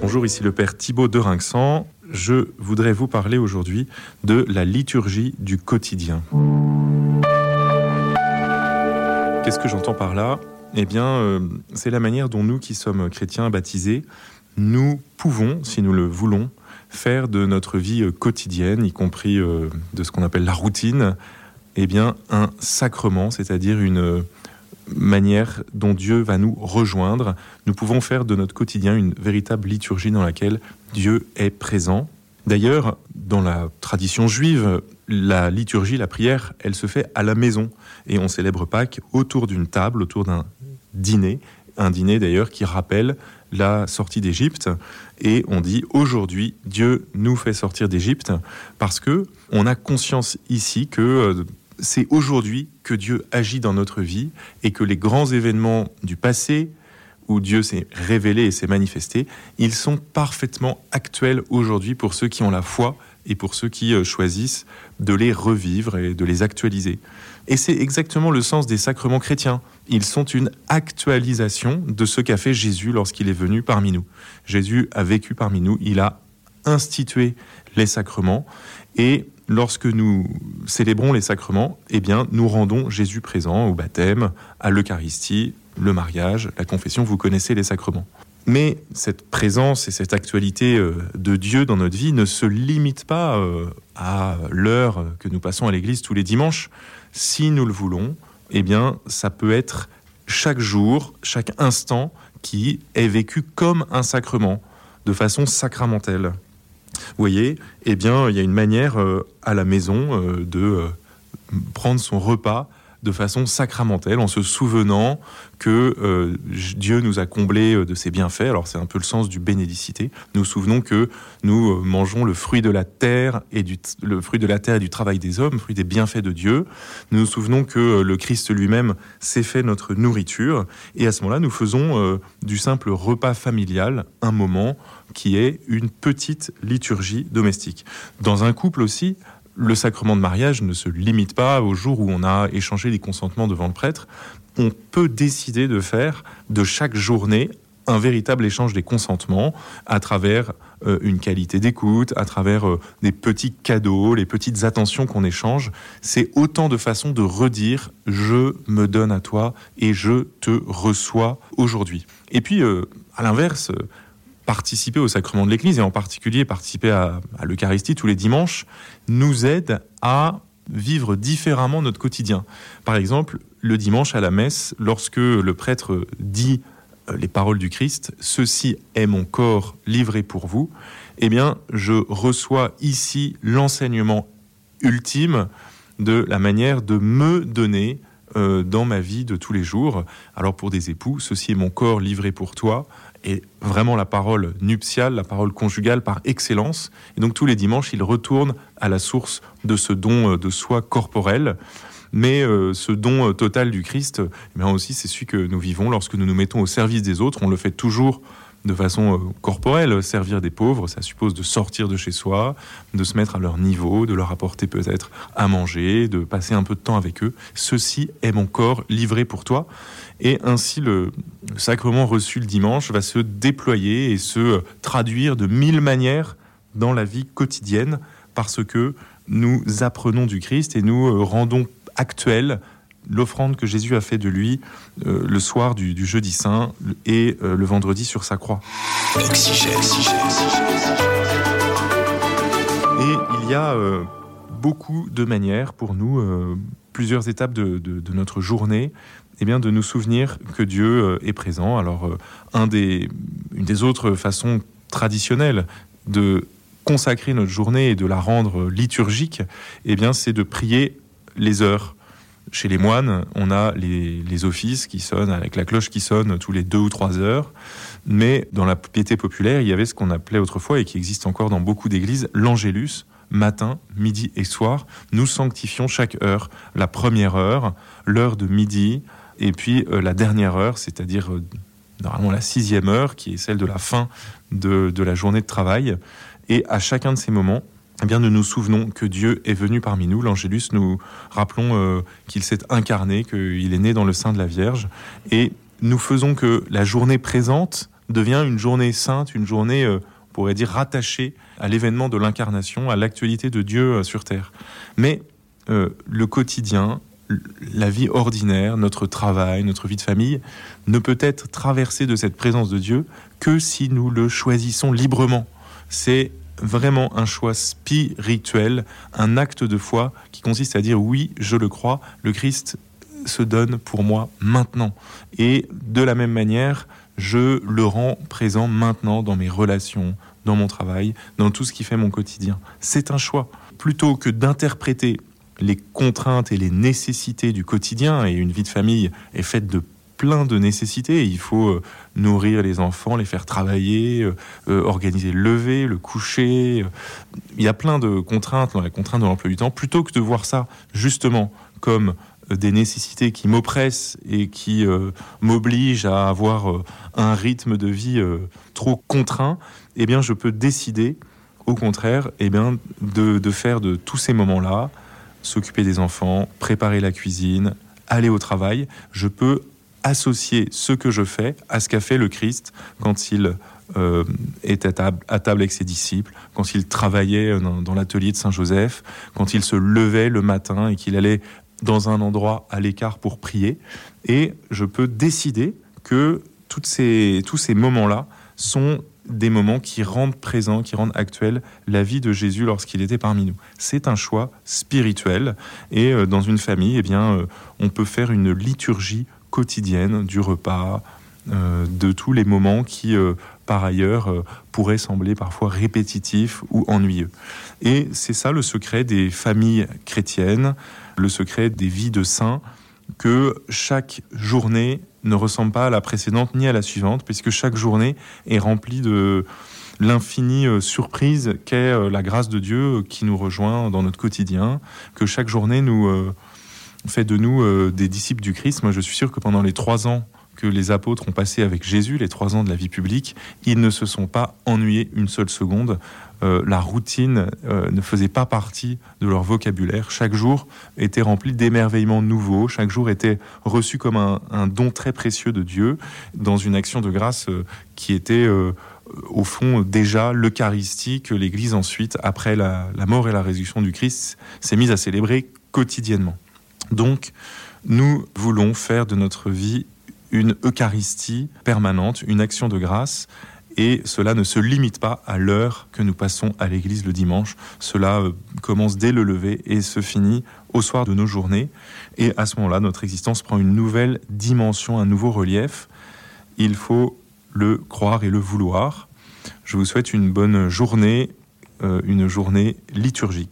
Bonjour, ici le Père Thibaut de Rinxan. Je voudrais vous parler aujourd'hui de la liturgie du quotidien. Qu'est-ce que j'entends par là? Eh bien, euh, c'est la manière dont nous qui sommes chrétiens baptisés, nous pouvons, si nous le voulons, faire de notre vie euh, quotidienne, y compris euh, de ce qu'on appelle la routine, eh bien, un sacrement, c'est-à-dire une manière dont Dieu va nous rejoindre. Nous pouvons faire de notre quotidien une véritable liturgie dans laquelle Dieu est présent. D'ailleurs, dans la tradition juive, la liturgie, la prière, elle se fait à la maison. Et on célèbre Pâques autour d'une table, autour d'un dîner. Un dîner d'ailleurs qui rappelle la sortie d'Égypte. Et on dit aujourd'hui, Dieu nous fait sortir d'Égypte parce que on a conscience ici que euh, c'est aujourd'hui que Dieu agit dans notre vie et que les grands événements du passé, où Dieu s'est révélé et s'est manifesté, ils sont parfaitement actuels aujourd'hui pour ceux qui ont la foi et pour ceux qui euh, choisissent de les revivre et de les actualiser. Et c'est exactement le sens des sacrements chrétiens. Ils sont une actualisation de ce qu'a fait Jésus lorsqu'il est venu parmi nous. Jésus a vécu parmi nous, il a institué les sacrements et lorsque nous célébrons les sacrements, eh bien, nous rendons Jésus présent au baptême, à l'Eucharistie, le mariage, la confession, vous connaissez les sacrements. Mais cette présence et cette actualité euh, de Dieu dans notre vie ne se limite pas euh, à l'heure que nous passons à l'église tous les dimanches. Si nous le voulons, eh bien, ça peut être chaque jour, chaque instant qui est vécu comme un sacrement, de façon sacramentelle. Vous voyez, eh bien, il y a une manière euh, à la maison de prendre son repas de façon sacramentelle, en se souvenant que euh, Dieu nous a comblés euh, de ses bienfaits. Alors c'est un peu le sens du bénédicité. Nous souvenons que nous euh, mangeons le fruit de la terre et du le fruit de la terre et du travail des hommes, fruit des bienfaits de Dieu. Nous nous souvenons que le Christ lui-même s'est fait notre nourriture. Et à ce moment-là, nous faisons du simple repas familial un moment qui est une petite liturgie domestique. Dans un couple aussi, le sacrement de mariage ne se limite pas au jour où on a échangé les consentements devant le prêtre. On peut décider de faire de chaque journée un véritable échange des consentements à travers euh, une qualité d'écoute, à travers euh, des petits cadeaux, les petites attentions qu'on échange. C'est autant de façons de redire je me donne à toi et je te reçois aujourd'hui. Et puis, euh, à l'inverse, participer au sacrement de l'Église, et en particulier participer à, l'Eucharistie tous les dimanches, nous aide à vivre différemment notre quotidien. Par exemple, le dimanche à la messe, lorsque le prêtre dit euh, les paroles du Christ, ceci est mon corps livré pour vous, eh bien, je reçois ici l'enseignement ultime de la manière de me donner euh, dans ma vie de tous les jours. Alors pour des époux, ceci est mon corps livré pour toi, et vraiment la parole nuptiale, la parole conjugale par excellence. Et donc tous les dimanches, il retourne à la source de ce don euh, de soi corporel. Mais euh, ce don total du Christ, eh aussi, c'est celui que nous vivons lorsque nous nous mettons au service des autres. On le fait toujours de façon euh, corporelle. Servir des pauvres, ça suppose de sortir de chez soi, de se mettre à leur niveau, de leur apporter peut-être à manger, de passer un peu de temps avec eux. Ceci est mon corps livré pour toi. Et ainsi, le, sacrement reçu le dimanche va se déployer et se traduire de mille manières dans la vie quotidienne parce que nous apprenons du Christ et nous euh, rendons actuel l'offrande que Jésus a fait de lui euh, le soir du, jeudi saint et euh, le vendredi sur sa croix. Et il y a euh, beaucoup de manières pour nous, plusieurs étapes de, notre journée, eh bien, de nous souvenir que Dieu est présent. Alors, un des, une des autres façons traditionnelles de consacrer notre journée et de la rendre liturgique, eh bien, c'est de prier les heures chez les moines, on a les, offices qui sonnent avec la cloche qui sonne tous les deux ou trois heures. Mais dans la piété populaire, il y avait ce qu'on appelait autrefois et qui existe encore dans beaucoup d'églises, l'angélus. Matin, midi et soir, nous sanctifions chaque heure. La première heure, l'heure de midi, et puis euh, la dernière heure, c'est-à-dire euh, normalement la sixième heure, qui est celle de la fin de, de la journée de travail. Et à chacun de ces moments, eh bien, nous nous souvenons que Dieu est venu parmi nous. L'Angélus, nous rappelons euh, qu'il s'est incarné, qu'il est né dans le sein de la Vierge. Et nous faisons que la journée présente devient une journée sainte, une journée, euh, on pourrait dire, rattachée à l'événement de l'incarnation, à l'actualité de Dieu euh, sur Terre. Mais le quotidien, la vie ordinaire, notre travail, notre vie de famille, ne peut être traversé de cette présence de Dieu que si nous le choisissons librement. C'est vraiment un choix spirituel, un acte de foi qui consiste à dire oui, je le crois, le Christ se donne pour moi maintenant. Et de la même manière, je le rends présent maintenant dans mes relations, dans mon travail, dans tout ce qui fait mon quotidien. C'est un choix. Plutôt que d'interpréter les contraintes et les nécessités du quotidien, et une vie de famille est faite de plein de nécessités. Il faut euh, nourrir les enfants, les faire travailler, euh, euh, organiser le lever, le coucher. Il y a plein de contraintes dans la contrainte de l'emploi du temps. Plutôt que de voir ça justement comme des nécessités qui m'oppressent et qui m'obligent à avoir un rythme de vie trop contraint, eh bien, je peux décider, au contraire, eh bien, de, de faire de tous ces moments-là, s'occuper des enfants, préparer la cuisine, aller au travail, je peux associer ce que je fais à ce qu'a fait le Christ quand il euh, était à table, avec ses disciples, quand il travaillait dans, l'atelier de Saint-Joseph, quand il se levait le matin et qu'il allait dans un endroit à l'écart pour prier. Et je peux décider que tous ces moments-là sont des moments qui rendent présent, qui rendent actuel la vie de Jésus lorsqu'il était parmi nous. C'est un choix spirituel et euh, dans une famille, eh bien, euh, on peut faire une liturgie quotidienne du repas, euh, de tous les moments qui, par ailleurs, pourraient sembler parfois répétitifs ou ennuyeux. Et c'est ça le secret des familles chrétiennes, le secret des vies de saints, que chaque journée ne ressemble pas à la précédente ni à la suivante, puisque chaque journée est remplie de l'infinie euh, surprise qu'est euh, la grâce de Dieu euh, qui nous rejoint dans notre quotidien, que chaque journée nous fait de nous des disciples du Christ. Moi, je suis sûr que pendant les trois ans que les apôtres ont passé avec Jésus, les trois ans de la vie publique, ils ne se sont pas ennuyés une seule seconde. Euh, la routine euh, ne faisait pas partie de leur vocabulaire. Chaque jour était rempli d'émerveillements nouveaux, chaque jour était reçu comme un, don très précieux de Dieu dans une action de grâce euh, qui était au fond déjà l'Eucharistie que l'Église ensuite, après la mort et la résurrection du Christ, s'est mise à célébrer quotidiennement. Donc, nous voulons faire de notre vie une Eucharistie permanente, une action de grâce. Et cela ne se limite pas à l'heure que nous passons à l'église le dimanche. Cela euh, commence dès le lever et se finit au soir de nos journées. Et à ce moment-là, notre existence prend une nouvelle dimension, un nouveau relief. Il faut le croire et le vouloir. Je vous souhaite une bonne journée, euh, une journée liturgique.